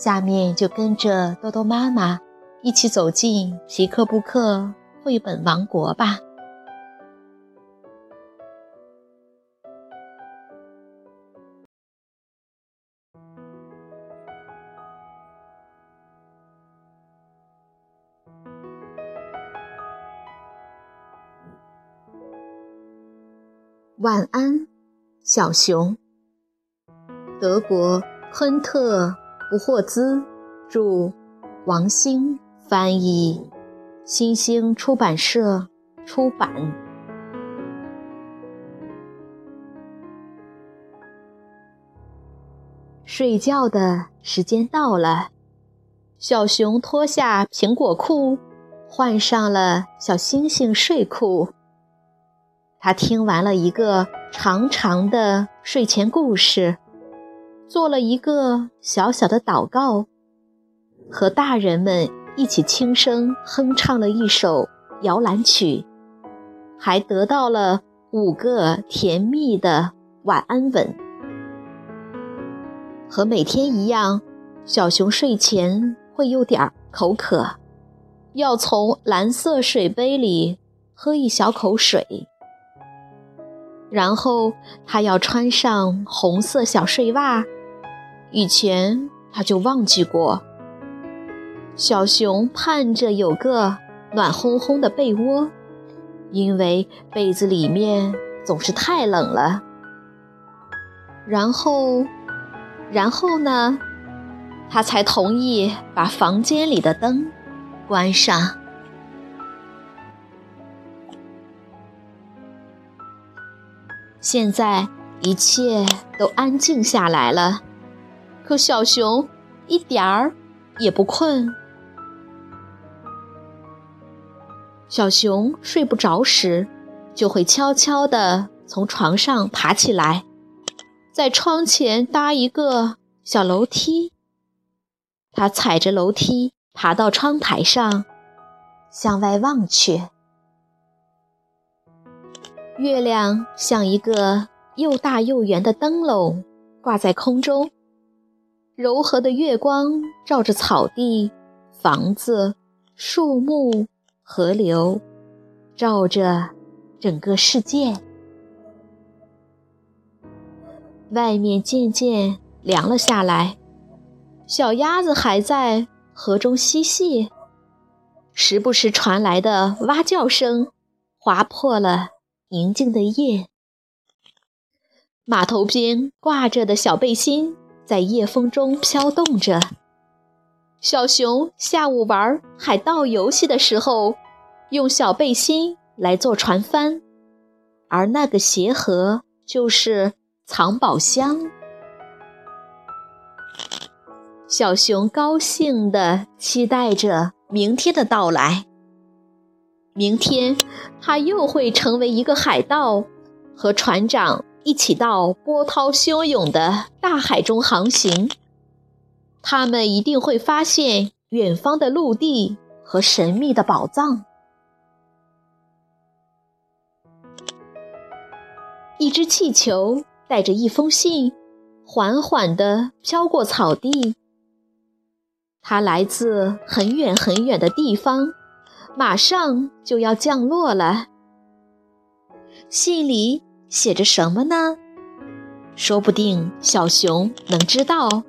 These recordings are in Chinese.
下面就跟着多多妈妈一起走进皮克布克绘本王国吧。晚安，小熊。德国昆特。不霍兹著，王兴翻译，新兴出版社出版。睡觉的时间到了，小熊脱下苹果裤，换上了小星星睡裤。他听完了一个长长的睡前故事。做了一个小小的祷告，和大人们一起轻声哼唱了一首摇篮曲，还得到了五个甜蜜的晚安吻。和每天一样，小熊睡前会有点口渴，要从蓝色水杯里喝一小口水，然后他要穿上红色小睡袜。以前他就忘记过，小熊盼着有个暖烘烘的被窝，因为被子里面总是太冷了。然后，然后呢，他才同意把房间里的灯关上。现在一切都安静下来了。可小熊一点儿也不困。小熊睡不着时，就会悄悄地从床上爬起来，在窗前搭一个小楼梯。他踩着楼梯爬到窗台上，向外望去。月亮像一个又大又圆的灯笼，挂在空中。柔和的月光照着草地、房子、树木、河流，照着整个世界。外面渐渐凉了下来，小鸭子还在河中嬉戏，时不时传来的蛙叫声划破了宁静的夜。码头边挂着的小背心。在夜风中飘动着。小熊下午玩海盗游戏的时候，用小背心来做船帆，而那个鞋盒就是藏宝箱。小熊高兴地期待着明天的到来。明天，他又会成为一个海盗，和船长。一起到波涛汹涌的大海中航行，他们一定会发现远方的陆地和神秘的宝藏。一只气球带着一封信，缓缓地飘过草地。它来自很远很远的地方，马上就要降落了。信里。写着什么呢？说不定小熊能知道。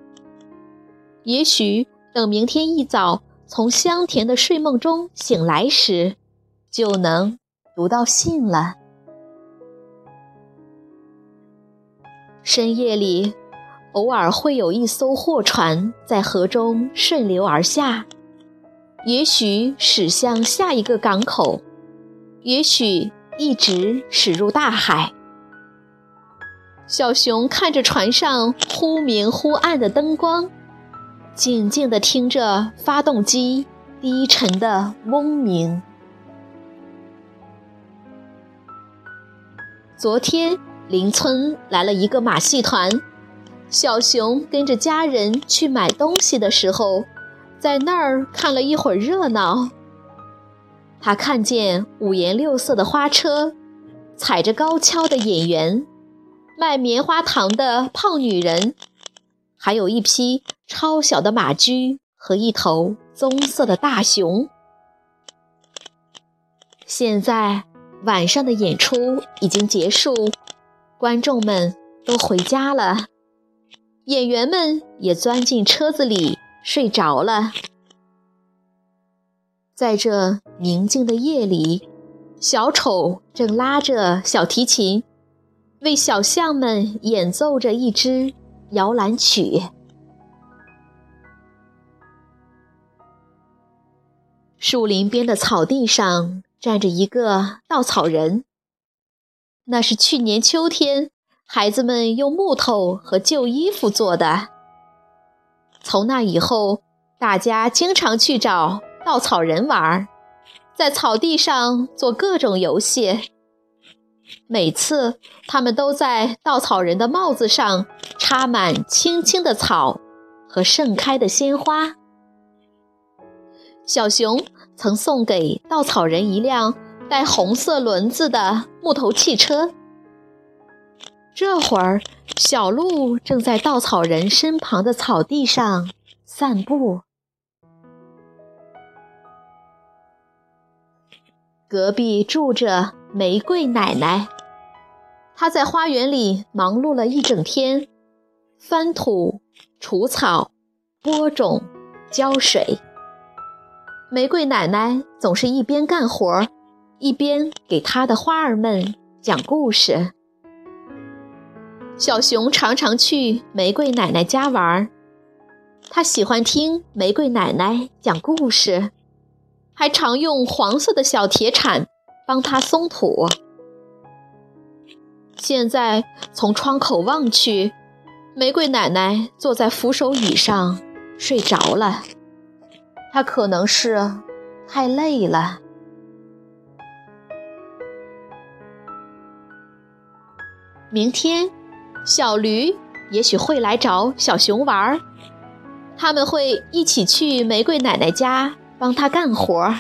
也许等明天一早从香甜的睡梦中醒来时，就能读到信了。深夜里，偶尔会有一艘货船在河中顺流而下，也许驶向下一个港口，也许一直驶入大海。小熊看着船上忽明忽暗的灯光，静静地听着发动机低沉的嗡鸣。昨天邻村来了一个马戏团，小熊跟着家人去买东西的时候，在那儿看了一会儿热闹。他看见五颜六色的花车，踩着高跷的演员，卖棉花糖的胖女人，还有一匹超小的马驹和一头棕色的大熊。现在晚上的演出已经结束，观众们都回家了，演员们也钻进车子里睡着了。在这宁静的夜里，小丑正拉着小提琴，为小象们演奏着一支摇篮曲。树林边的草地上站着一个稻草人，那是去年秋天孩子们用木头和旧衣服做的。从那以后，大家经常去找。稻草人玩，在草地上做各种游戏。每次，他们都在稻草人的帽子上插满青青的草和盛开的鲜花。小熊曾送给稻草人一辆带红色轮子的木头汽车。这会儿，小鹿正在稻草人身旁的草地上散步。隔壁住着玫瑰奶奶，她在花园里忙碌了一整天，翻土、除草、播种、浇水。玫瑰奶奶总是一边干活，一边给她的花儿们讲故事。小熊常常去玫瑰奶奶家玩，他喜欢听玫瑰奶奶讲故事。还常用黄色的小铁铲帮他松土。现在从窗口望去，玫瑰奶奶坐在扶手椅上睡着了。她可能是太累了。明天，小驴也许会来找小熊玩儿，他们会一起去玫瑰奶奶家。帮她干活儿，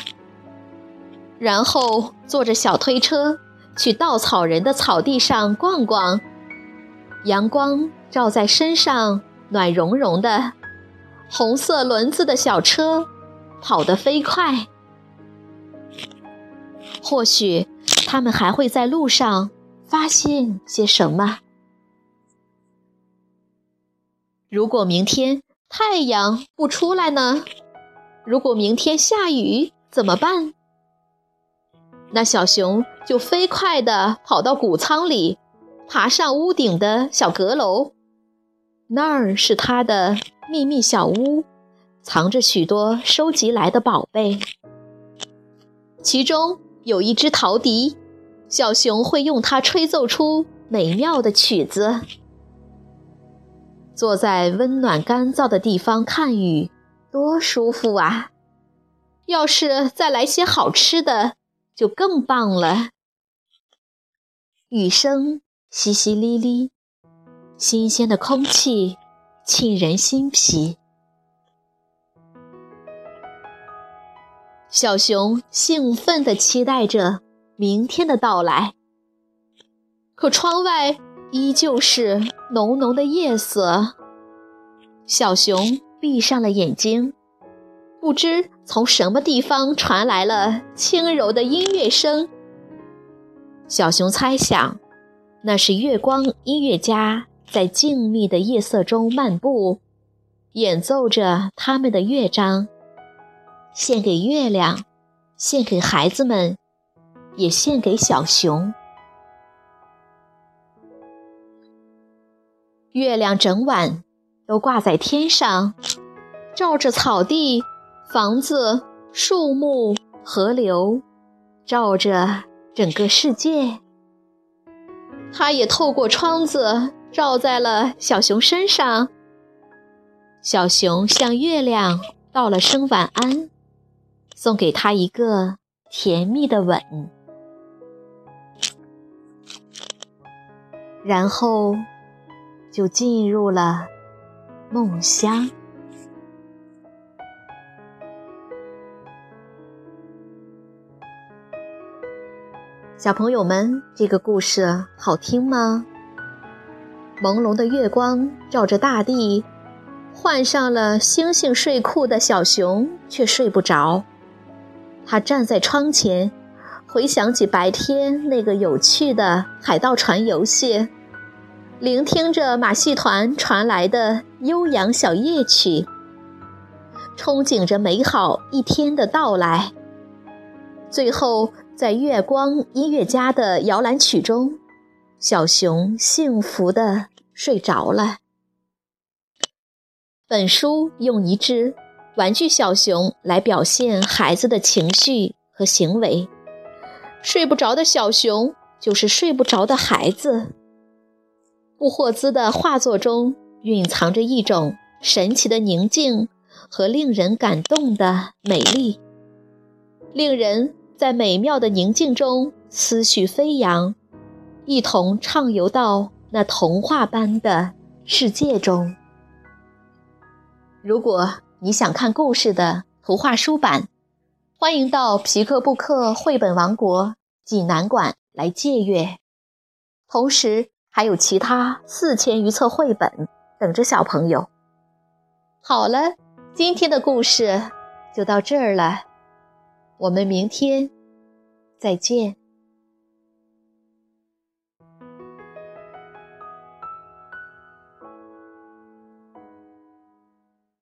然后坐着小推车去稻草人的草地上逛逛。阳光照在身上，暖融融的。红色轮子的小车跑得飞快。或许他们还会在路上发现些什么。如果明天太阳不出来呢？如果明天下雨怎么办？那小熊就飞快地跑到谷仓里，爬上屋顶的小阁楼。那儿是它的秘密小屋，藏着许多收集来的宝贝。其中有一只陶笛，小熊会用它吹奏出美妙的曲子。坐在温暖干燥的地方看雨。多舒服啊！要是再来些好吃的，就更棒了。雨声淅淅沥沥，新鲜的空气沁人心脾。小熊兴奋地期待着明天的到来，可窗外依旧是浓浓的夜色。小熊。闭上了眼睛，不知从什么地方传来了轻柔的音乐声。小熊猜想，那是月光音乐家在静谧的夜色中漫步，演奏着他们的乐章，献给月亮，献给孩子们，也献给小熊。月亮整晚。都挂在天上，照着草地、房子、树木、河流，照着整个世界。它也透过窗子照在了小熊身上。小熊向月亮道了声晚安，送给他一个甜蜜的吻，然后就进入了梦乡。小朋友们，这个故事好听吗？朦胧的月光照着大地。换上了星星睡裤的小熊却睡不着，他站在窗前，回想起白天那个有趣的海盗船游戏，聆听着马戏团传来的悠扬小夜曲，憧憬着美好一天的到来。最后，在月光音乐家的摇篮曲中，小熊幸福地睡着了。本书用一只玩具小熊来表现孩子的情绪和行为。睡不着的小熊就是睡不着的孩子。布霍兹的画作中蕴藏着一种神奇的宁静和令人感动的美丽，令人在美妙的宁静中思绪飞扬，一同畅游到那童话般的世界中。如果你想看故事的图画书版，欢迎到皮克布克绘本王国济南馆来借阅。同时，还有其他四千余册绘本等着小朋友。好了，今天的故事就到这儿了，我们明天再见。